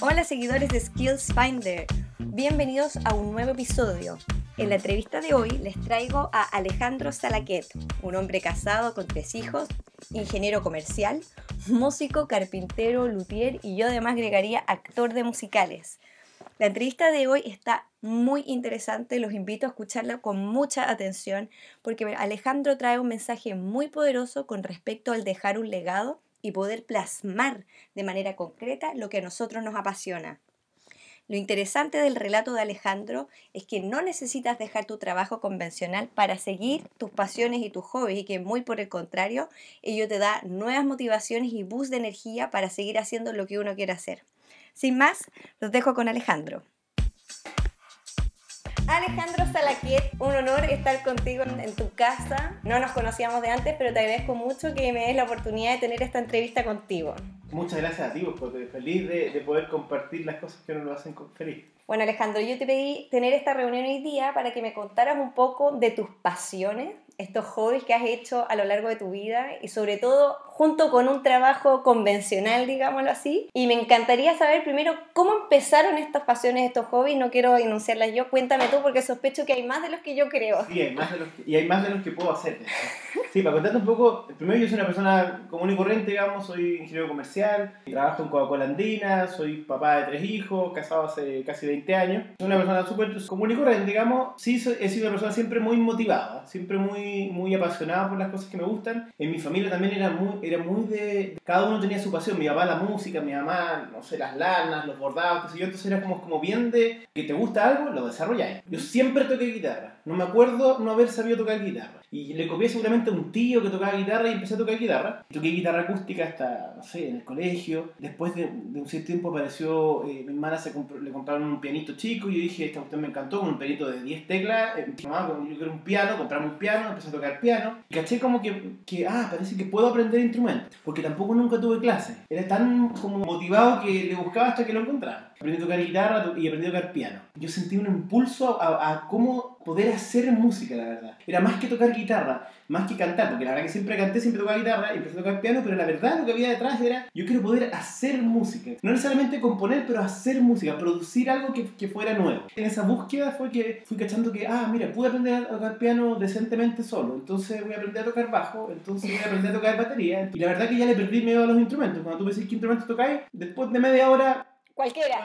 Hola seguidores de Skills Finder, bienvenidos a un nuevo episodio. En la entrevista de hoy les traigo a Alejandro Salaquet, un hombre casado con tres hijos, ingeniero comercial, músico, carpintero, luthier y yo además agregaría actor de musicales. La entrevista de hoy está muy interesante, los invito a escucharla con mucha atención porque Alejandro trae un mensaje muy poderoso con respecto al dejar un legado y poder plasmar de manera concreta lo que a nosotros nos apasiona. Lo interesante del relato de Alejandro es que no necesitas dejar tu trabajo convencional para seguir tus pasiones y tus hobbies y que muy por el contrario, ello te da nuevas motivaciones y boost de energía para seguir haciendo lo que uno quiere hacer. Sin más, los dejo con Alejandro. Alejandro Salaquet, un honor estar contigo en tu casa. No nos conocíamos de antes, pero te agradezco mucho que me des la oportunidad de tener esta entrevista contigo. Muchas gracias a ti, porque feliz de, de poder compartir las cosas que nos lo hacen feliz. Bueno, Alejandro, yo te pedí tener esta reunión hoy día para que me contaras un poco de tus pasiones, estos hobbies que has hecho a lo largo de tu vida y sobre todo junto con un trabajo convencional, digámoslo así. Y me encantaría saber primero cómo empezaron estas pasiones, estos hobbies. No quiero enunciarlas yo, cuéntame tú porque sospecho que hay más de los que yo creo. Sí, hay más de los que, y hay más de los que puedo hacer. Sí, para contarte un poco, primero yo soy una persona común y corriente, digamos, soy ingeniero comercial, trabajo en Coca-Cola Andina, soy papá de tres hijos, casado hace casi 20 años. Soy una persona súper común y corriente, digamos. Sí, he sido una persona siempre muy motivada, siempre muy, muy apasionada por las cosas que me gustan. En mi familia también era muy era muy de... Cada uno tenía su pasión, mi papá la música, mi mamá, no sé, las lanas, los bordados, qué sé yo, entonces era como, como bien de que te gusta algo, lo desarrolláis. Yo siempre toqué guitarra, no me acuerdo no haber sabido tocar guitarra. Y le copié seguramente a un tío que tocaba guitarra y empecé a tocar guitarra. Toqué guitarra acústica hasta, no sé, en el colegio. Después de, un cierto tiempo apareció, eh, mi hermana se le compraron un pianito chico y yo dije, esta cuestión me encantó, un pianito de 10 teclas. Eh, mamá, yo quiero un piano, compramos un piano, empecé a tocar piano. Y caché como que, que, ah, parece que puedo aprender instrumentos. Porque tampoco nunca tuve clase. Era tan como motivado que le buscaba hasta que lo encontraba. Aprendí a tocar guitarra y aprendí a tocar piano. Yo sentí un impulso a, a cómo poder hacer música, la verdad. Era más que tocar guitarra, más que cantar, porque la verdad que siempre canté, siempre tocaba guitarra empecé a tocar piano, pero la verdad lo que había detrás era, yo quiero poder hacer música. No necesariamente componer, pero hacer música, producir algo que, que fuera nuevo. En esa búsqueda fue que fui cachando que, ah, mira, pude aprender a tocar piano decentemente solo, entonces voy a aprender a tocar bajo, entonces voy a aprender a tocar batería. Y la verdad que ya le perdí miedo a los instrumentos. Cuando tú me decís qué instrumento tocáis, después de media hora Cualquiera.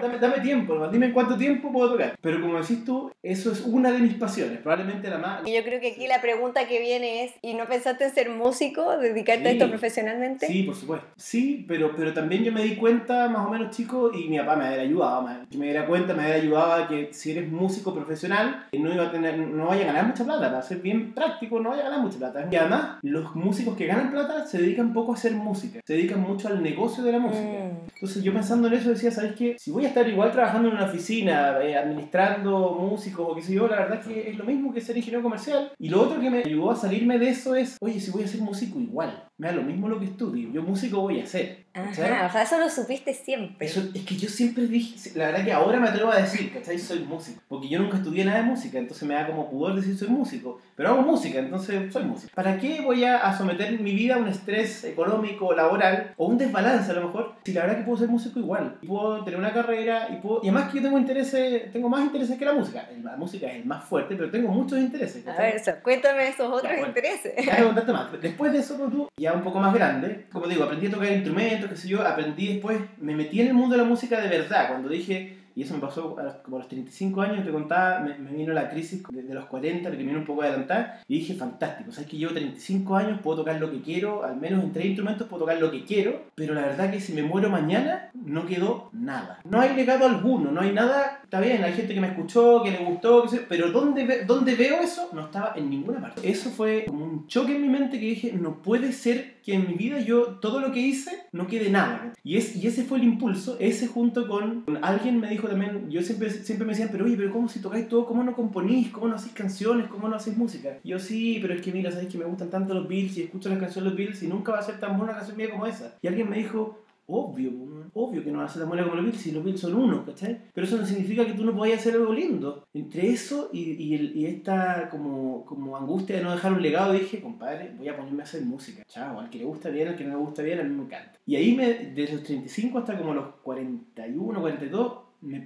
Dame, dame, tiempo, dime en cuánto tiempo puedo tocar. Pero como decís tú, eso es una de mis pasiones, probablemente la más. Y yo creo que aquí la pregunta que viene es, ¿y no pensaste en ser músico, dedicarte a esto profesionalmente? Sí, por supuesto. Sí, pero, pero también yo me di cuenta más o menos chico y mi papá me había ayudado, yo me diera cuenta, me había ayudado a que si eres músico profesional, no iba a tener, no vaya a ganar mucha plata, para ser bien práctico, no vaya a ganar mucha plata. Y además, los músicos que ganan plata se dedican poco a hacer música, se dedican mucho al negocio de la música. Mm. Entonces yo pensando en eso decía, ¿sabes qué? Si voy a estar igual trabajando en una oficina, eh, administrando músicos o qué sé yo, la verdad es que es lo mismo que ser ingeniero comercial. Y lo otro que me ayudó a salirme de eso es, oye, si voy a ser músico igual, me da lo mismo lo que estudio, yo músico voy a ser. Ajá, o sea, eso lo supiste siempre. Eso, es que yo siempre dije, la verdad que ahora me atrevo a decir, ¿cachai? Soy músico. Porque yo nunca estudié nada de música, entonces me da como pudor decir soy músico. Pero hago música, entonces soy músico. ¿Para qué voy a, someter mi vida a un estrés económico, laboral, o un desbalance a lo mejor, si la verdad que puedo ser músico igual? Y puedo tener una carrera, y puedo... Y además que yo tengo intereses, tengo más intereses que la música. La música es el más fuerte, pero tengo muchos intereses. A ver, cuéntame esos otros intereses. Ya, más. Después de eso, tú, ya un poco más grande, como digo, aprendí a tocar instrumentos, qué sé yo, aprendí después, me metí en el mundo de la música de verdad, cuando dije, y eso me pasó a los, como a los 35 años, te contaba, me, vino la crisis de, los 40, que me vino un poco adelantada, y dije, fantástico, sabes que llevo 35 años, puedo tocar lo que quiero, al menos en tres instrumentos puedo tocar lo que quiero, pero la verdad que si me muero mañana, no quedó nada. No hay legado alguno, no hay nada, está bien, hay gente que me escuchó, que le gustó, que pero ¿dónde, ¿dónde veo eso? No estaba en ninguna parte. Eso fue como un choque en mi mente que dije, no puede ser que en mi vida yo todo lo que hice no quede nada. Y, es, y ese fue el impulso, ese junto con, alguien me dijo también, yo siempre, siempre me decían, pero oye, pero ¿cómo si tocáis todo? ¿Cómo no componís? ¿Cómo no hacéis canciones? ¿Cómo no hacéis música? yo sí, pero es que mira, sabéis que me gustan tanto los Bills y escucho las canciones de los Bills y nunca va a ser tan buena canción mía como esa. Y alguien me dijo, obvio, obvio que no va a ser tan buena como los Beatles, si los Beatles son uno, ¿cachai? Pero eso no significa que tú no puedas hacer algo lindo. Entre eso y, y, el, y esta como, como angustia de no dejar un legado, dije, compadre, voy a ponerme a hacer música. Chao, al que le gusta bien, al que no le gusta bien, a mí me encanta. Y ahí, me, desde los 35 hasta como los 41, 42, me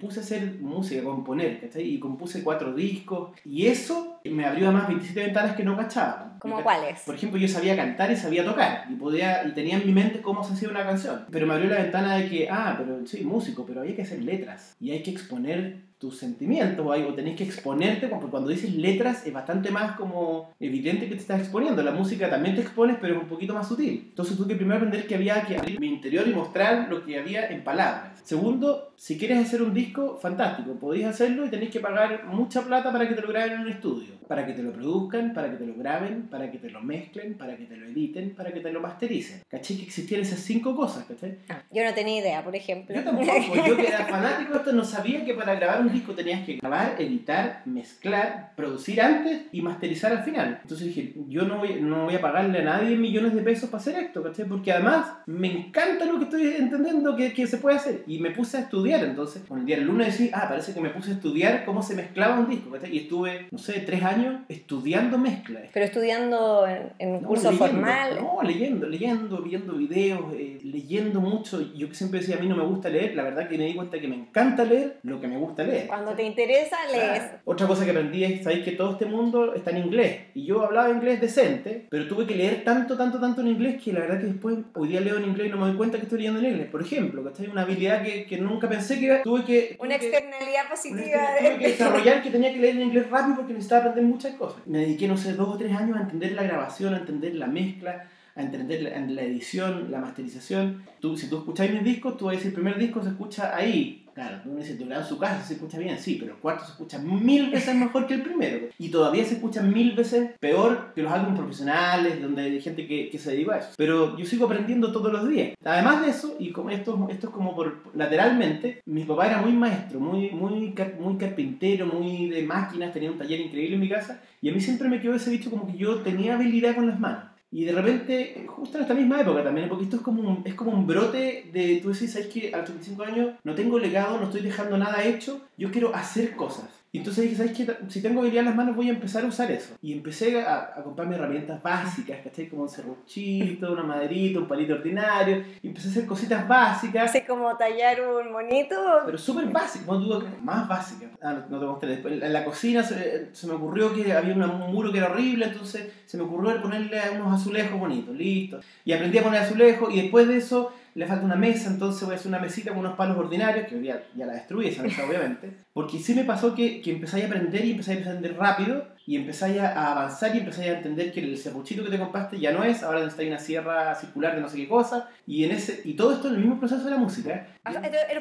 puse a hacer música, a componer, ¿cachai? Y compuse cuatro discos. Y eso me abrió además 27 ventanas que no cachaba. ¿Como cuáles? Por ejemplo, yo sabía cantar y sabía tocar. Y, podía, y tenía en mi mente cómo se hacía una canción. Pero me abrió la ventana de que, ah, pero sí, músico, pero hay que hacer letras. Y hay que exponer tus sentimientos o, algo, tenés que exponerte, porque cuando dices letras es bastante más como evidente que te estás exponiendo. La música también te expones, pero es un poquito más sutil. Entonces tuve que primero aprender que había que abrir mi interior y mostrar lo que había en palabras. Segundo, si quieres hacer un disco, fantástico, podéis hacerlo y tenéis que pagar mucha plata para que te lo graben en un estudio, para que te lo produzcan, para que te lo graben, para que te lo mezclen, para que te lo editen, para que te lo mastericen. ¿Caché? Que existían esas cinco cosas, ¿cachai? Ah, yo no tenía idea, por ejemplo. Yo tampoco, yo que era fanático de esto no sabía que para grabar un disco tenías que grabar, editar, mezclar, producir antes y masterizar al final. Entonces dije, yo no voy, no voy a pagarle a nadie millones de pesos para hacer esto, ¿cachai? Porque además me encanta lo que estoy entendiendo que, que se puede hacer. Y me puse a estudiar, entonces, con el día del lunes decía, ah, parece que me puse a estudiar cómo se mezclaba un disco, ¿cachai? Y estuve, no sé, tres años estudiando mezcla. Pero estudiando en, un curso formal. No, leyendo, leyendo, viendo videos, eh, leyendo mucho. Yo que siempre decía, a mí no me gusta leer, la verdad que me di cuenta que me encanta leer lo que me gusta leer. Cuando te interesa, lees. Otra cosa que aprendí es, sabéis que todo este mundo está en inglés. Y yo hablaba inglés decente, pero tuve que leer tanto, tanto, tanto en inglés que la verdad que después, hoy día leo en inglés y no me doy cuenta que estoy leyendo en inglés. Por ejemplo, ¿cachai? Una habilidad que, que nunca pensé que tuve que... una externalidad positiva. tuve que desarrollar que tenía que leer en inglés rápido porque necesitaba aprender muchas cosas. Me dediqué, no sé, dos o tres años a entender la grabación, a entender la mezcla, a entender la, la edición, la masterización. Tú, si tú escucháis mis discos, tú ves el primer disco se escucha ahí, Claro, uno dice, tu en su casa se escucha bien, sí, pero el cuarto se escucha mil veces mejor que el primero. Y todavía se escucha mil veces peor que los álbumes profesionales, donde hay gente que, que se dedica a eso. Pero yo sigo aprendiendo todos los días. Además de eso, y como esto, esto es como por lateralmente, mi papá era muy maestro, muy, muy, muy carpintero, muy de máquinas, tenía un taller increíble en mi casa. Y a mí siempre me quedó ese bicho como que yo tenía habilidad con las manos. Y de repente, justo en esta misma época también, porque esto es como un, es como un brote de, tú decís, ¿sabes que a los 35 años no tengo legado, no estoy dejando nada hecho, yo quiero hacer cosas. Y entonces dije, ¿sabes qué? Si tengo habilidad en las manos voy a empezar a usar eso. Y empecé a, a comprarme herramientas básicas, ¿cachai? Como un serruchito, una maderita, un palito ordinario. Y empecé a hacer cositas básicas. Así como tallar un monito. Pero súper básico, más básica. Ah, no, te mostré después. En la cocina se, se, me ocurrió que había un muro que era horrible, entonces se me ocurrió ponerle unos azulejos bonitos, listo. Y aprendí a poner azulejos y después de eso le falta una mesa, entonces voy a hacer una mesita con unos palos ordinarios, que hoy día ya la destruí esa mesa, obviamente. Porque sí me pasó que, que empezáis a aprender y empezáis a aprender rápido y empezáis a avanzar y empezáis a entender que el serruchito que te compraste ya no es, ahora necesitáis una sierra circular de no sé qué cosa, y, en ese, y todo esto en el mismo proceso de la música. Ah,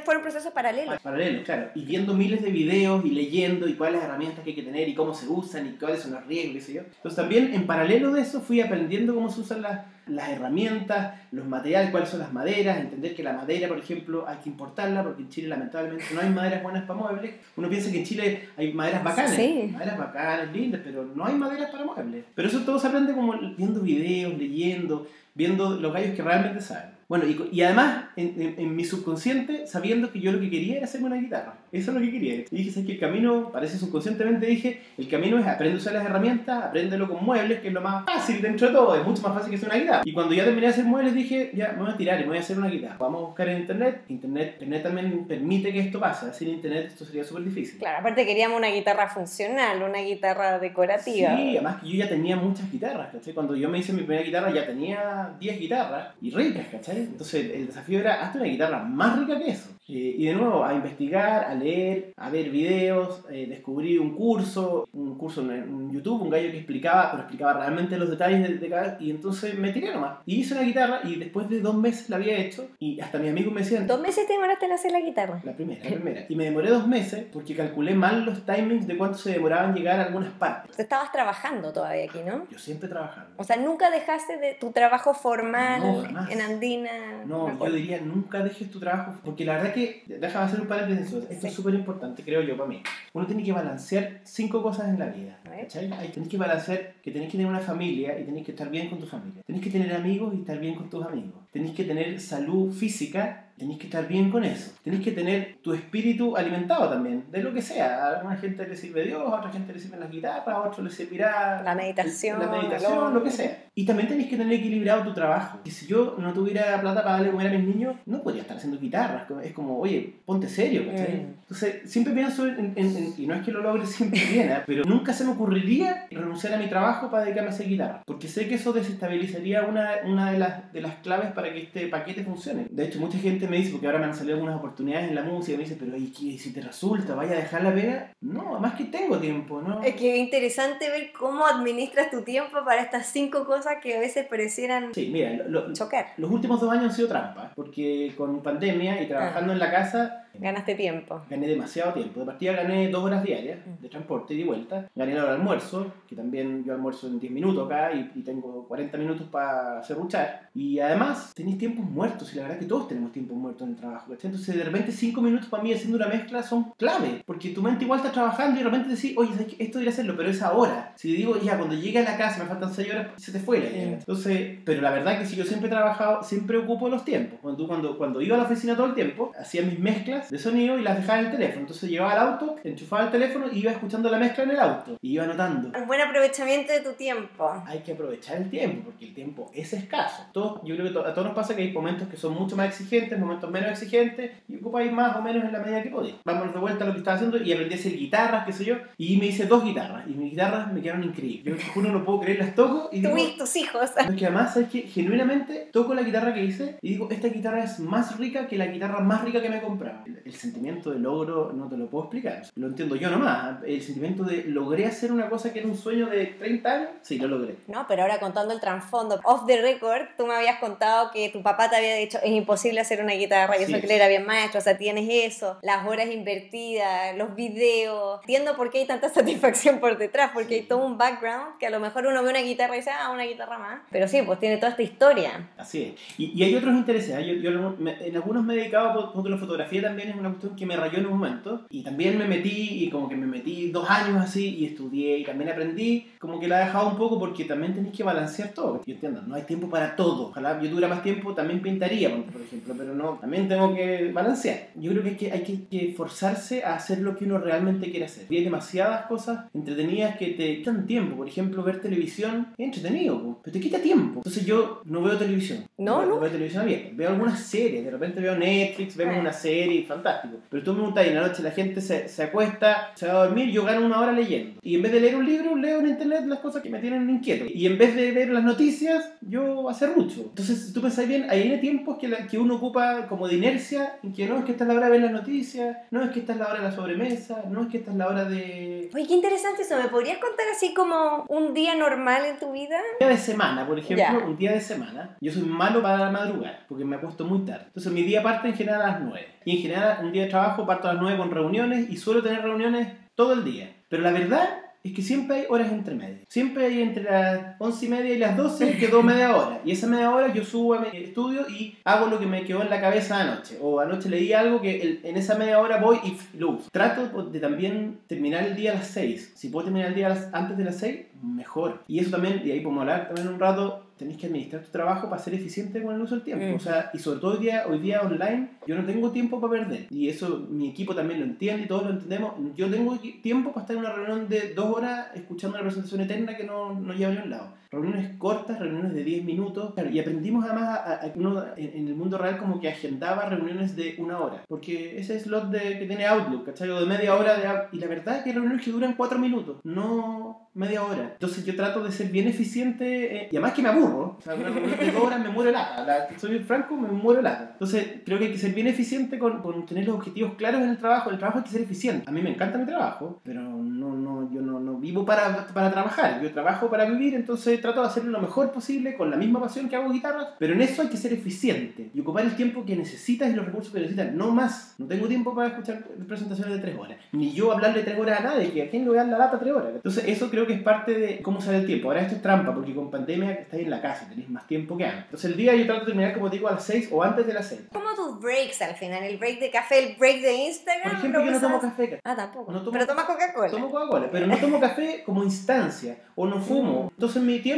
fueron procesos paralelos. Paralelos, claro. Y viendo miles de videos y leyendo y cuáles herramientas que hay que tener y cómo se usan y cuáles son los riesgos, qué sé yo. Entonces también en paralelo de eso fui aprendiendo cómo se usan las las herramientas, los materiales, cuáles son las maderas, entender que la madera, por ejemplo, hay que importarla porque en Chile lamentablemente no hay maderas buenas para muebles. Uno piensa que en Chile hay maderas bacanas, maderas bacanas, lindas, pero no hay maderas para muebles. Pero eso todo se aprende como viendo videos, leyendo, viendo los gallos que realmente saben. Bueno, y, y además, en, en, mi subconsciente, sabiendo que yo lo que quería era hacerme una guitarra. Eso es lo que quería. Y dije, ¿sabes que El camino, parece subconscientemente, dije, el camino es aprender a usar las herramientas, apréndelo con muebles, que es lo más fácil dentro de todo, es mucho más fácil que hacer una guitarra. Y cuando ya terminé de hacer muebles, dije, ya, me voy a tirar y me voy a hacer una guitarra. Vamos a buscar en internet. Internet, internet también permite que esto pase. Sin internet esto sería súper difícil. Claro, aparte queríamos una guitarra funcional, una guitarra decorativa. Sí, además que yo ya tenía muchas guitarras, ¿cachai? Cuando yo me hice mi primera guitarra ya tenía 10 guitarras y ricas, ¿cachai? Entonces el desafío era, hazte una guitarra más rica que eso. Eh, y de nuevo, a investigar, a leer, a ver videos, eh, descubrí un curso, un curso en, YouTube, un gallo que explicaba, pero explicaba realmente los detalles de, cada... Y entonces me tiré nomás. Y hice una guitarra y después de dos meses la había hecho y hasta mis amigos me decían... ¿Dos meses te demoraste en hacer la guitarra? La primera, la primera. Y me demoré dos meses porque calculé mal los timings de cuánto se demoraban llegar a algunas partes. Estabas trabajando todavía aquí, ¿no? Yo siempre trabajando. O sea, nunca dejaste de tu trabajo formal en Andina. No, yo diría nunca dejes tu trabajo porque la verdad verdad que, déjame hacer un paréntesis, esto Sí. es súper importante, creo yo, para mí. Uno tiene que balancear cinco cosas en la vida. ¿cachai? Tenés que balancear que tenés que tener una familia y tenés que estar bien con tu familia. Tenés que tener amigos y estar bien con tus amigos. Tenés que tener salud física Tenés que estar bien con eso. Tenés que tener tu espíritu alimentado también, de lo que sea. A alguna gente le sirve Dios, a otra gente le sirven las guitarras, a otros le servirá La meditación, la meditación, lo que sea. Y también tenés que tener equilibrado tu trabajo. Que si yo no tuviera plata para darle comer a mis niños, no podría estar haciendo guitarras. Es como, oye, ponte serio, ¿cachai? Mm. Entonces, siempre pienso en, en- en- y no es que lo logre siempre bien, ¿eh? pero nunca se me ocurriría renunciar a mi trabajo para dedicarme a hacer guitarra. Porque sé que eso desestabilizaría una, una de, las, de las claves para que este paquete funcione. De hecho, mucha gente me dice, porque ahora me han salido algunas oportunidades en la música, me dice, pero ¿y qué? si te resulta? ¿Vaya a dejar la pega? No, además que tengo tiempo, ¿no? Es que es interesante ver cómo administras tu tiempo para estas cinco cosas que a veces parecieran Sí, mira, lo- lo- chocar. los últimos dos años han sido trampa, porque con pandemia y trabajando en la casa Ganaste tiempo. gané demasiado tiempo. De partida gané dos horas diarias Mm. de transporte y de vuelta. Gané la hora de almuerzo, que también yo almuerzo en 10 minutos acá y, y tengo 40 minutos para hacer ruchar. Y además tenéis tiempos muertos, y la verdad que todos tenemos tiempos muertos en el trabajo. ¿cachai? Entonces de repente 5 minutos para mí haciendo una mezcla son clave, porque tu mente igual está trabajando y de repente decís, oye, esto debería hacerlo, pero es ahora. Si digo, ya, cuando llegue a la casa me faltan 6 horas, se te fue la idea. Entonces, pero la verdad que si yo siempre he trabajado, siempre ocupo los tiempos. Cuando, cuando, cuando iba a la oficina todo el tiempo, hacía mis mezclas de sonido y las dejaba en el teléfono. Entonces llegaba al auto, enchufaba el teléfono y iba escuchando la mezcla en el auto. Y iba anotando. Un buen aprovechamiento de tu tiempo. Hay que aprovechar el tiempo, porque el tiempo es escaso. Todos, yo creo que a todos nos pasa que hay momentos que son mucho más exigentes, momentos menos exigentes, y ocupáis más o menos en la medida que podéis. Vámonos de vuelta a lo que estaba haciendo y aprendí a hacer guitarras, qué sé yo, y me hice dos guitarras, y mis guitarras me quedaron increíbles. Yo juro, no puedo creer, las toco y digo, Tú tus hijos. no, que además, ¿sabes que Genuinamente toco la guitarra que hice y digo, esta guitarra es más rica que la guitarra más rica que me he comprado. El, el sentimiento de logro no te lo puedo explicar. Lo entiendo yo nomás. El sentimiento de logré hacer una cosa que era un sueño de 30 años, sí, lo logré. No, pero ahora contando el trasfondo, off the record, tú me habías contado que tu papá te había dicho es imposible hacer una guitarra, y Así eso es. que era bien maestro, o sea, tienes eso, las horas invertidas, los videos. Entiendo por qué hay tanta satisfacción por detrás, porque Sí. hay todo un background que a lo mejor uno ve una guitarra y dice, ah, una guitarra más. Pero sí, pues tiene toda esta historia. Así es. Y, y hay otros intereses. ¿eh? Yo, yo me- en algunos me he dedicado, por- la fotografía también es una cuestión que me rayó en un momento. Y también me metí, y como que me metí dos años así, y estudié, y también aprendí. Como que la he dejado un poco porque también tenéis que balancear todo. Yo entiendo, no hay tiempo para todo. Ojalá yo tuviera más tiempo, también pintaría, por ejemplo, pero no, también tengo que balancear. Yo creo que hay que, hay que, forzarse a hacer lo que uno realmente quiere hacer. Y hay demasiadas cosas entretenidas que te quitan tiempo. Por ejemplo, ver televisión es entretenido, pero te quita tiempo. Entonces yo no veo televisión. No, veo, no. veo televisión abierta. Veo algunas series. De repente veo Netflix, vemos Ah. una serie, fantástico. Pero tú me preguntas, y en la noche la gente se, se acuesta, se va a dormir, yo gano una hora leyendo. Y en vez de leer un libro, leo en internet las cosas que me tienen inquieto. Y en vez de ver las noticias, yo hacer mucho. Entonces, si tú pensás bien, hay tiempos que, que uno ocupa como de inercia, en que no es que esta es la hora de ver las noticias, no es que esta es la hora de la sobremesa, no es que esta es la hora de... Oye, qué interesante eso. ¿Me podrías contar así como un día normal en tu vida? Un día de semana, por ejemplo, Ya. un día de semana, yo soy malo para madrugar, porque me acuesto muy tarde. Entonces mi día parte en general a las 9. Y en general un día de trabajo parto a las 9 con reuniones y suelo tener reuniones todo el día. Pero la verdad es que siempre hay horas entre. Siempre hay entre las 11 y media y las 12 quedó media hora. Y esa media hora yo subo a mi estudio y hago lo que me quedó en la cabeza anoche. O anoche leí algo que en esa media hora voy y lo. Trato de también terminar el día a las 6. Si puedo terminar el día antes de las 6, mejor. Y eso también, y ahí podemos hablar también un rato, tenéis que administrar tu trabajo para ser eficiente con el uso del tiempo. Mm. O sea, y sobre todo hoy día, hoy día online, yo no tengo tiempo para perder. Y eso mi equipo también lo entiende y todos lo entendemos. Yo tengo tiempo para estar en una reunión de dos horas escuchando una presentación eterna que no, no lleva a ningún lado. Reuniones cortas, reuniones de 10 minutos. Y aprendimos además a, a- uno en, el mundo real como que agendaba reuniones de una hora. Porque ese slot de, que tiene Outlook, ¿cachai? O de media hora. Y la verdad es que hay reuniones que duran 4 minutos, no media hora. Entonces yo trato de ser bien eficiente eh, y además que me aburro. O sea, una reunión de dos horas me muero lata. La, soy franco, me muero lata. Entonces creo que hay que ser bien eficiente con, con tener los objetivos claros en el trabajo. El trabajo hay que ser eficiente. A mí me encanta mi trabajo, pero no, no, yo no, no vivo para, para trabajar. Yo trabajo para vivir, entonces trato de hacerlo lo mejor posible, con la misma pasión que hago guitarras, pero en eso hay que ser eficiente y ocupar el tiempo que necesitas y los recursos que necesitas, no más. No tengo tiempo para escuchar presentaciones de tres horas, ni yo hablarle tres horas a nadie, que a quién le voy a dar la lata tres horas. Entonces eso creo que es parte de cómo sale el tiempo. Ahora esto es trampa, porque con pandemia estáis en la casa, tenéis más tiempo que antes. Entonces el día yo trato de terminar, como digo, a las 6 o antes de las 6. ¿Cómo tus breaks al final? ¿El break de café, el break de Instagram? Por ejemplo, yo no tomo café. Ah, tampoco. No tomo- Pero tomas Coca-Cola. Tomo Coca-Cola, pero no tomo café como instancia o no fumo. Entonces mi tiempo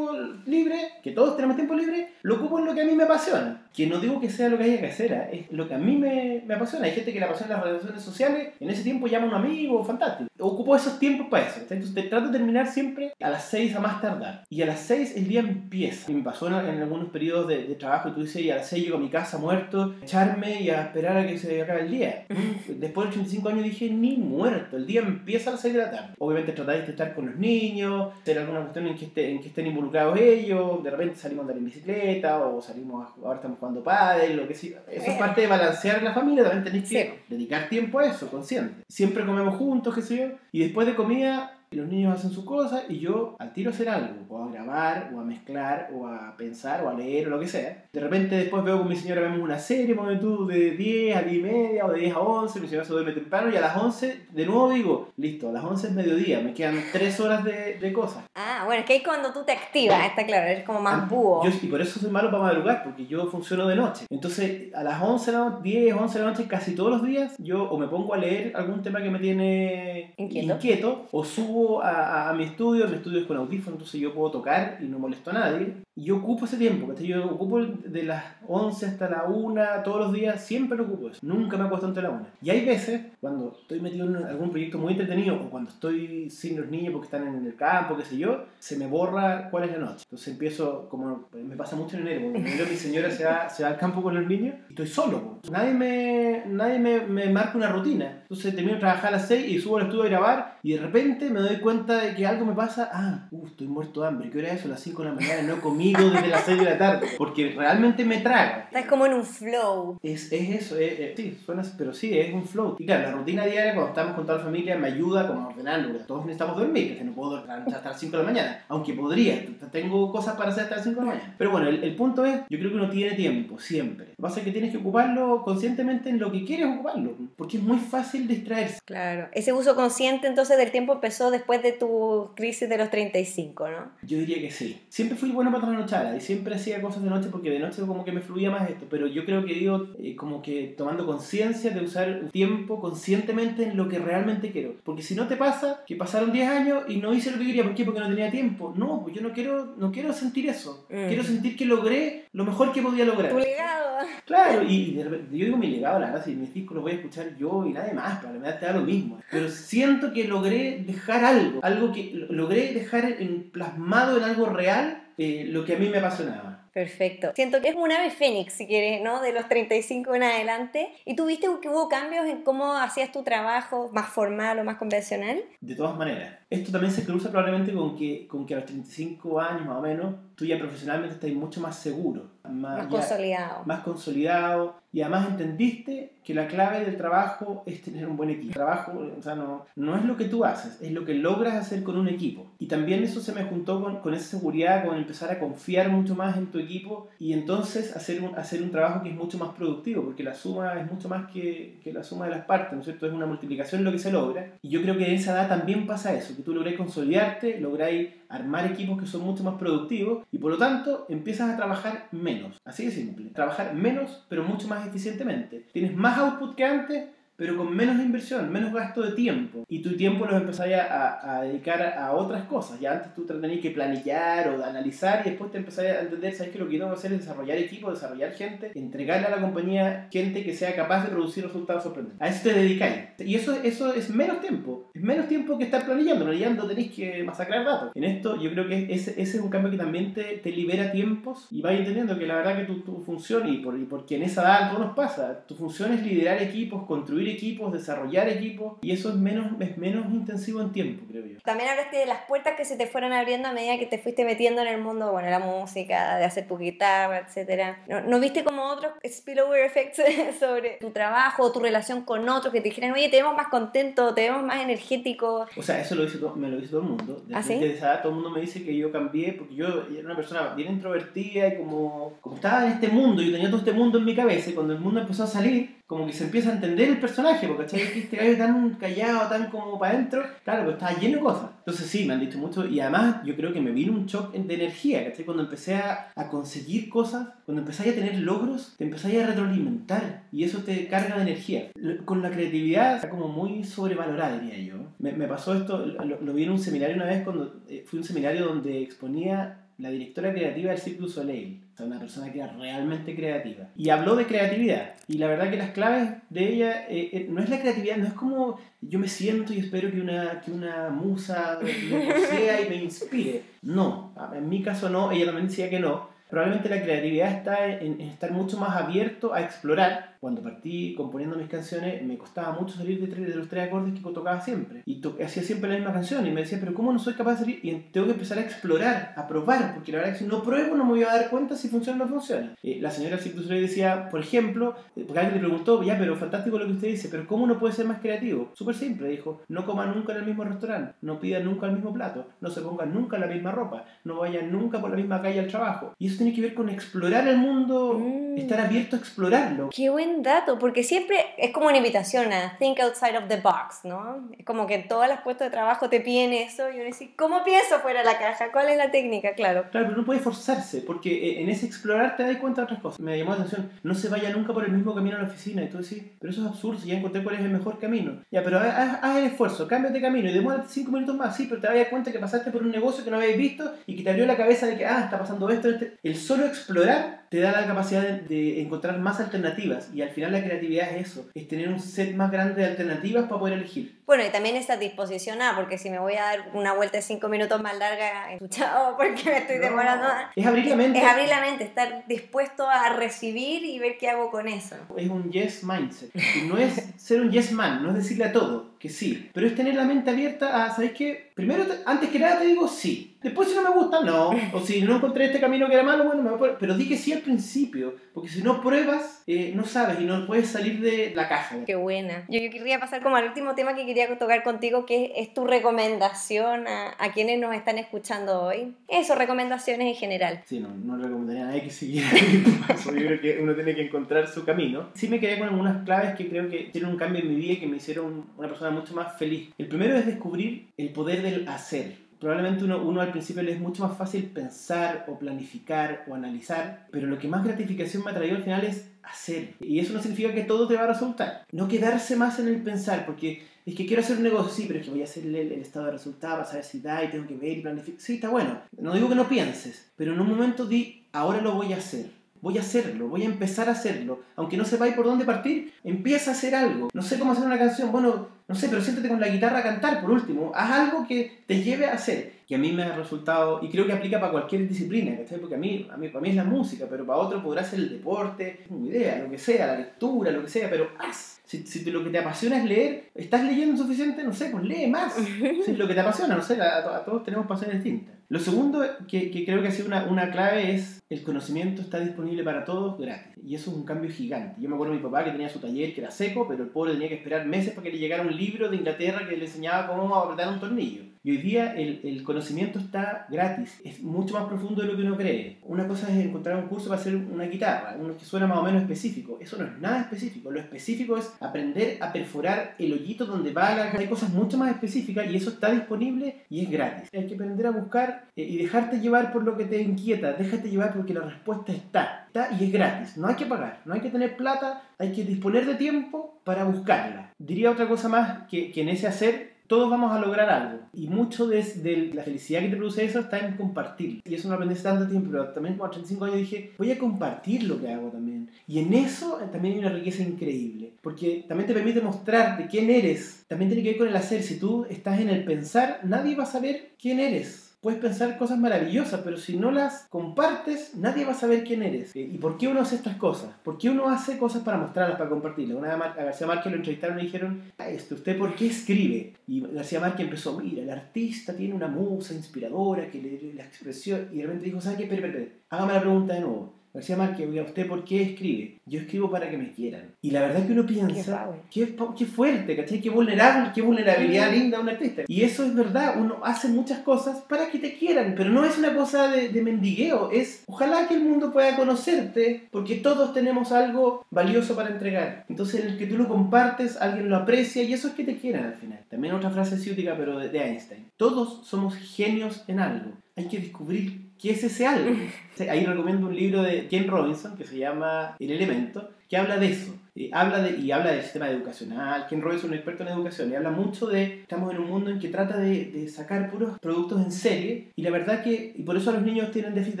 libre, que todos tenemos tiempo libre, lo ocupo en lo que a mí me apasiona. Que no digo que sea lo que haya que hacer, ¿eh? es lo que a mí me, me apasiona. Hay gente que le apasiona las relaciones sociales, en ese tiempo llama a un amigo, fantástico. Ocupo esos tiempos para eso. Entonces te trato de terminar siempre a las 6 a más tardar. Y a las 6 el día empieza. Y me pasó en, en algunos periodos de, de trabajo y tú dices, y a las 6 llego a mi casa muerto, echarme y a esperar a que se acabe el día. Después de 85 años dije, ni muerto, el día empieza a las 6 de la tarde. Obviamente tratáis de estar con los niños, hacer alguna cuestión en que, esté- en que estén involucrados ellos, de repente salimos a andar en bicicleta o salimos, a, ahora estamos jugando pádel, lo que sea. Eso es parte de balancear la familia, también tenéis que Sí. dedicar tiempo a eso, consciente. Siempre comemos juntos, qué sé yo, y después de comida los niños hacen sus cosas y yo al tiro a hacer algo, o a grabar, o a mezclar, o a pensar, o a leer, o lo que sea. De repente después veo con mi señora, vemos una serie, ponme tú, de 10 a 10 y media, o de 10 a 11, mi señora se duerme temprano, y a las 11 de nuevo digo, listo, a las 11 es mediodía, me quedan 3 horas de, de cosas. Ah, bueno, es que ahí cuando tú te activas, está claro, eres como más búho. Yo, y por eso soy malo para madrugar, porque yo funciono de noche. Entonces, a las 11 de la noche, 10, 11 de la noche, casi todos los días, yo o me pongo a leer algún tema que me tiene Inquieto. o subo a, a- a mi estudio, mi estudio es con audífono, entonces yo puedo tocar y no molesto a nadie. Y yo ocupo ese tiempo, ¿cachai? Yo ocupo de las 11 hasta la 1, todos los días, siempre lo ocupo eso. Nunca me acuesto antes de la 1. Y hay veces, cuando estoy metido en algún proyecto muy entretenido, o cuando estoy sin los niños porque están en el campo, qué sé yo, se me borra cuál es la noche. Entonces empiezo, como me pasa mucho en enero, porque mi señora se va, se va al campo con los niños y estoy solo. Nadie me, nadie me, me marca una rutina. Entonces termino de trabajar a las 6 y subo al estudio a grabar y de repente me doy cuenta de que algo me pasa. Ah, uh, estoy muerto de hambre. ¿Qué hora es eso? Las 5 de la mañana. No he desde las 6 de la tarde. Porque realmente me traga. Estás como en un flow. Es, es eso, es- es- sí, suena, pero sí, es un flow. Y claro, la rutina diaria cuando estamos con toda la familia me ayuda como a ordenarlo. Todos necesitamos dormir, que no puedo dormir hasta las 5 de la mañana. Aunque podría, tengo cosas para hacer hasta las 5 de la mañana. Pero bueno, el, el punto es, yo creo que uno tiene tiempo, siempre. Lo que pasa es que tienes que ocuparlo conscientemente en lo que quieres ocuparlo. Porque es muy fácil distraerse. Claro. Ese uso consciente entonces del tiempo empezó después de tu crisis de los 35, ¿no? Yo diría que sí. Siempre fui bueno para trasnochar y siempre hacía cosas de noche porque de noche como que me fluía más esto. Pero yo creo que ido eh, como que tomando conciencia de usar el tiempo conscientemente en lo que realmente quiero. Porque si no te pasa que pasaron 10 años y no hice lo que quería, ¿por qué? Porque no tenía tiempo. No, pues yo no quiero, no quiero sentir eso. Mm. Quiero sentir que logré lo mejor que podía lograr. Tu legado. Claro, y yo digo mi legado, la verdad, si mis discos los voy a escuchar yo y nadie más, probablemente da lo mismo. Pero siento que logré dejar algo, algo que lo- logré dejar en, plasmado en algo real eh, lo que a mí me apasionaba. Perfecto. Siento que es un ave fénix, si quieres, ¿no? De los 35 en adelante. ¿Y tú viste que hubo cambios en cómo hacías tu trabajo más formal o más convencional? De todas maneras, esto también se cruza probablemente con que, con que a los 35 años más o menos, tú ya profesionalmente estás mucho más seguro, más, Más ya- consolidado. más consolidado y además entendiste que la clave del trabajo es tener un buen equipo. Trabajo, o sea, no, no es lo que tú haces, es lo que logras hacer con un equipo. Y también eso se me juntó con, con esa seguridad, con empezar a confiar mucho más en tu equipo y entonces hacer un, hacer un trabajo que es mucho más productivo, porque la suma es mucho más que, que la suma de las partes, ¿no es cierto? Es una multiplicación lo que se logra. Y yo creo que en esa edad también pasa eso, que tú lográis consolidarte, lográis armar equipos que son mucho más productivos y por lo tanto empiezas a trabajar menos. Así de simple. Trabajar menos pero mucho más eficientemente. Tienes más output que antes pero con menos inversión, menos gasto de tiempo. Y tu tiempo lo empezáis a, a dedicar a, otras cosas. Ya antes tú te tenías que planillar o analizar y después te empezáis a entender, ¿sabes que lo que tengo que hacer es desarrollar equipos, desarrollar gente, entregarle a la compañía gente que sea capaz de producir resultados sorprendentes. A eso te dedicáis. Y eso, eso es menos tiempo. Es menos tiempo que estar planillando. Planillando tenéis que masacrar datos. En esto yo creo que ese, ese es un cambio que también te, te libera tiempos y vas entendiendo que la verdad que tu, tu función, y, por, y porque en esa edad todo nos pasa, tu función es liderar equipos, construir construir equipos, desarrollar equipos, y eso es menos, es menos intensivo en tiempo, creo yo. También hablaste de las puertas que se te fueron abriendo a medida que te fuiste metiendo en el mundo, bueno, la música, de hacer tu guitarra, etc. ¿No, ¿no viste como otros spillover effects sobre tu trabajo o tu relación con otros que te dijeran, oye, te vemos más contento, te vemos más energético? O sea, eso lo dice todo- me lo dice todo el mundo. Desde, ¿Ah, sí? desde esa edad todo el mundo me dice que yo cambié porque yo era una persona bien introvertida y como, como estaba en este mundo, yo tenía todo este mundo en mi cabeza y cuando el mundo empezó a salir, como que se empieza a entender el personaje, porque ¿cachai? Este gallo tan callado, tan como para adentro, claro, pero estaba lleno de cosas. Entonces sí, me han dicho mucho y además yo creo que me vino un shock de energía, ¿cachai? Cuando empecé a, a conseguir cosas, cuando empezáis a tener logros, te empezáis a retroalimentar y eso te carga de energía. Con la creatividad está como muy sobrevalorada, diría yo. Me, me pasó esto, lo, lo vi en un seminario una vez cuando eh, fui a un seminario donde exponía la directora creativa del Cirque du Soleil, una persona que era realmente creativa. Y habló de creatividad. Y la verdad que las claves de ella eh, eh, no es la creatividad, no es como yo me siento y espero que una, que una musa me posea y me inspire. No, en mi caso no, ella también decía que no. Probablemente la creatividad está en estar mucho más abierto a explorar. Cuando partí componiendo mis canciones, me costaba mucho salir de, tres- de los tres acordes que tocaba siempre. Y to- hacía siempre la misma canción. Y me decía, pero ¿cómo no soy capaz de salir? Y tengo que empezar a explorar, a probar. Porque la verdad es que si no pruebo, no me voy a dar cuenta si funciona o no funciona. Eh, la señora Cirque decía, por ejemplo, eh, porque alguien le preguntó, ya, pero fantástico lo que usted dice, pero ¿cómo no puede ser más creativo? Súper simple, dijo, no coma nunca en el mismo restaurante, no pida nunca el mismo plato, no se ponga nunca la misma ropa, no vaya nunca por la misma calle al trabajo. Y eso tiene que ver con explorar el mundo, Mm. estar abierto a explorarlo. Qué buen dato, porque siempre es como una invitación a think outside of the box, ¿no? Es como que en todas las puestos de trabajo te piden eso y uno dice, ¿cómo pienso fuera de la caja? ¿Cuál es la técnica? Claro. Claro, pero no puede forzarse, porque eh, en ese explorar te das cuenta de otras cosas. Me llamó la atención, no se vaya nunca por el mismo camino a la oficina. Y tú decís, pero eso es absurdo, ya encontré cuál es el mejor camino. Ya, pero haz, haz- el esfuerzo, cámbiate de camino y demórate cinco minutos más. Sí, pero te vas a dar cuenta que pasaste por un negocio que no habías visto y que te abrió la cabeza de que, ah, está pasando esto. este. El solo explorar te da la capacidad de, de encontrar más alternativas. Y al final la creatividad es eso, es tener un set más grande de alternativas para poder elegir. Bueno, y también esa disposición a, porque si me voy a dar una vuelta de cinco minutos más larga, escuchado porque me estoy demorando. Es abrir la mente. Es abrir la mente, estar dispuesto a recibir y ver qué hago con eso. es un yes mindset. Y no es ser un yes man, no es decirle a todo que sí, pero es tener la mente abierta a, ¿sabes qué? Primero, te- antes que nada te digo sí. Después si no me gusta, no. O si no encontré este camino que era malo, bueno, me voy por... Pero di que sí al principio, porque si no pruebas, eh, no sabes y no puedes salir de la caja. Qué buena. Yo, yo querría pasar como al último tema que quería tocar contigo, que es tu recomendación a, a quienes nos están escuchando hoy. Eso, recomendaciones en general. Sí, no, no recomendaría a nadie que siguiera. Yo creo que uno tiene que encontrar su camino. Sí me quedé con algunas claves que creo que tienen un cambio en mi vida y que me hicieron una persona mucho más feliz. El primero es descubrir el poder hacer. Probablemente uno, uno al principio le es mucho más fácil pensar o planificar o analizar, pero lo que más gratificación me ha traído al final es hacer. Y eso no significa que todo te va a resultar. No quedarse más en el pensar, porque es que quiero hacer un negocio, sí, pero es que voy a hacerle el, estado de resultados para saber si da y tengo que ver y planificar. Sí, está bueno. No digo que no pienses, pero en un momento di, ahora lo voy a hacer. Voy a hacerlo, voy a empezar a hacerlo. Aunque no sepáis por dónde partir, empieza a hacer algo. No sé cómo hacer una canción, bueno, no sé, pero siéntate con la guitarra a cantar por último. Haz algo que te lleve a hacer. Que a mí me ha resultado, y creo que aplica para cualquier disciplina, ¿cachai? Porque a mí, a mí, para mí es la música, pero para otro podrá ser el deporte, idea, lo que sea, la lectura, lo que sea, pero haz. Si, si te- lo que te apasiona es leer, ¿estás leyendo suficiente? No sé, pues lee más. Si es lo que te apasiona, no sé, a todos tenemos pasiones distintas. Lo segundo que, que creo que ha sido una, una clave es el conocimiento está disponible para todos gratis. Y eso es un cambio gigante. Yo me acuerdo de mi papá que tenía su taller que era seco, pero el pobre tenía que esperar meses para que le llegara un libro de Inglaterra que le enseñaba cómo apretar un tornillo. Y hoy día el, el conocimiento está gratis, es mucho más profundo de lo que uno cree. Una cosa es encontrar un curso para hacer una guitarra, uno que suena más o menos específico. Eso no es nada específico. Lo específico es aprender a perforar el hoyito donde va la... Hay cosas mucho más específicas y eso está disponible y es gratis. Hay que aprender a buscar eh, y dejarte llevar por lo que te inquieta. Déjate llevar porque la respuesta está. Está y es gratis. No hay que pagar, no hay que tener plata, hay que disponer de tiempo para buscarla. Diría otra cosa más que, que en ese hacer todos vamos a lograr algo. Y mucho de, de la felicidad que te produce eso está en compartir. Y eso no aprendí tanto tiempo, pero también como a 35 años dije, voy a compartir lo que hago también. Y en eso eh, también hay una riqueza increíble. Porque también te permite mostrar de quién eres. También tiene que ver con el hacer. Si tú estás en el pensar, nadie va a saber quién eres. Puedes pensar cosas maravillosas, pero si no las compartes, nadie va a saber quién eres. Eh, ¿Y por qué uno hace estas cosas? ¿Por qué uno hace cosas para mostrarlas, para compartirlas? Una vez a García Márquez lo entrevistaron y dijeron, esto, ¿usted por qué escribe? Y García Márquez empezó, mira, el artista tiene una musa inspiradora que le, la expresión, y de repente dijo, ¿sabe qué? Espera, espera, hágame la pregunta de nuevo. García Márquez, oiga, ¿usted por qué escribe? Yo escribo para que me quieran. Y la verdad que uno piensa, qué, qué, fuerte, ¿cachai? Qué vulnerable, qué vulnerabilidad linda un artista. Y eso es verdad, uno hace muchas cosas para que te quieran, pero no es una cosa de, de mendigueo, es ojalá que el mundo pueda conocerte, porque todos tenemos algo valioso para entregar. Entonces, el que tú lo compartes, alguien lo aprecia y eso es que te quieran al final. También otra frase ciútica, pero de, de Einstein. Todos somos genios en algo. Hay que descubrir ¿Qué es ese algo? Ahí recomiendo un libro de Ken Robinson que se llama El elemento, que habla de eso. Eh, habla de, y habla del sistema educacional. Ken Robinson es un experto en educación y habla mucho de, estamos en un mundo en que trata de, de, sacar puros productos en serie y la verdad que, y por eso a los niños tienen déficit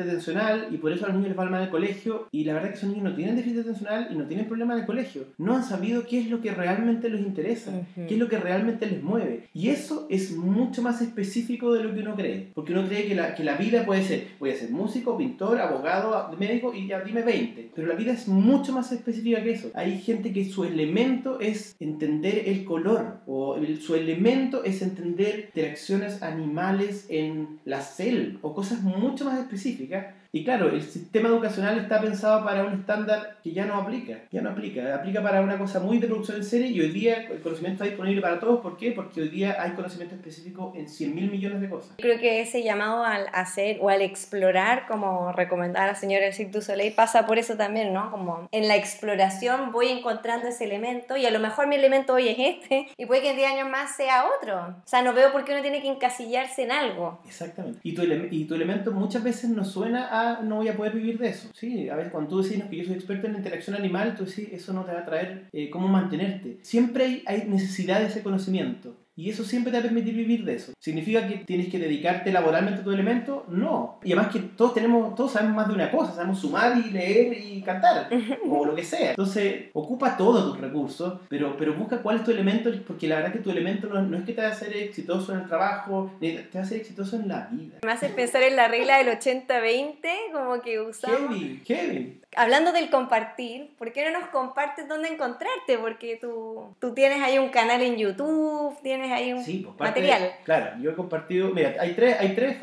atencional y por eso a los niños les va mal el colegio y la verdad que esos niños no tienen déficit atencional y no tienen problemas en el colegio. No han sabido qué es lo que realmente les interesa, qué es lo que realmente les mueve. Y eso es mucho más específico de lo que uno cree. Porque uno cree que la, que la vida puede ser, voy a ser músico, pintor, abogado, médico y ya dime 20. Pero la vida es mucho más específica que eso. Hay gente que su elemento es entender el color o su elemento es entender interacciones animales en la selva o cosas mucho más específicas y claro, el sistema educacional está pensado para un estándar que ya no aplica, ya no aplica, aplica para una cosa muy de producción en serie y hoy día el conocimiento está disponible para todos. ¿Por qué? Porque hoy día hay conocimiento específico en 100 mil millones de cosas. Creo que ese llamado al hacer o al explorar, como recomendaba la señora El Cirque du Soleil, pasa por eso también, ¿no? Como en la exploración voy encontrando ese elemento y a lo mejor mi elemento hoy es este y puede que en 10 años más sea otro. O sea, no veo por qué uno tiene que encasillarse en algo. Exactamente. Y tu, y tu elemento muchas veces nos suena a no voy a poder vivir de eso. Sí, a veces cuando tú decís que yo soy experto en interacción animal, tú decís, eso no te va a traer eh, cómo mantenerte. Siempre hay, hay necesidad de ese conocimiento. Y eso siempre te va a permitir vivir de eso. ¿Significa que tienes que dedicarte laboralmente a tu elemento? No. Y además que todos tenemos, todos sabemos más de una cosa, sabemos sumar y leer y cantar, o lo que sea. Entonces, ocupa todos tus recursos, pero, pero busca cuál es tu elemento, porque la verdad que tu elemento no, no es que te va a hacer exitoso en el trabajo, ni te va a hacer exitoso en la vida. Me hace pensar en la regla del 80-20, como que usamos... Heavy, heavy hablando del compartir, ¿por qué no nos compartes dónde encontrarte? Porque tú, tú tienes ahí un canal en YouTube, tienes ahí un sí, pues material. claro, yo he compartido, mira, hay tres, hay tres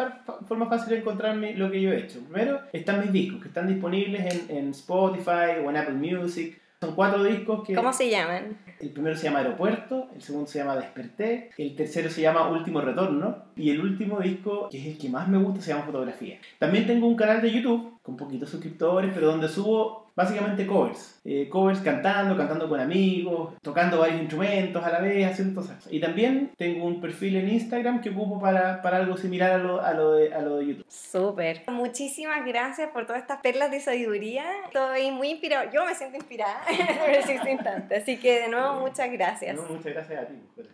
formas fáciles de encontrarme lo que yo he hecho. Primero, están mis discos, que están disponibles en, en Spotify o en Apple Music. Son cuatro discos que... ¿Cómo se llaman? El primero se llama Aeropuerto, el segundo se llama Desperté, el tercero se llama Último Retorno y el último disco, que es el que más me gusta, se llama Fotografía. También tengo un canal de YouTube con poquitos suscriptores, pero donde subo básicamente covers. Eh, covers cantando, cantando con amigos, tocando varios instrumentos a la vez, haciendo cosas. Y también tengo un perfil en Instagram que ocupo para, para algo similar a lo, a lo, de, a lo de YouTube. Súper. Muchísimas gracias por todas estas perlas de sabiduría. Estoy muy inspirado. Yo me siento inspirada en este instante. Así que de nuevo, muchas gracias. No, muchas gracias a ti.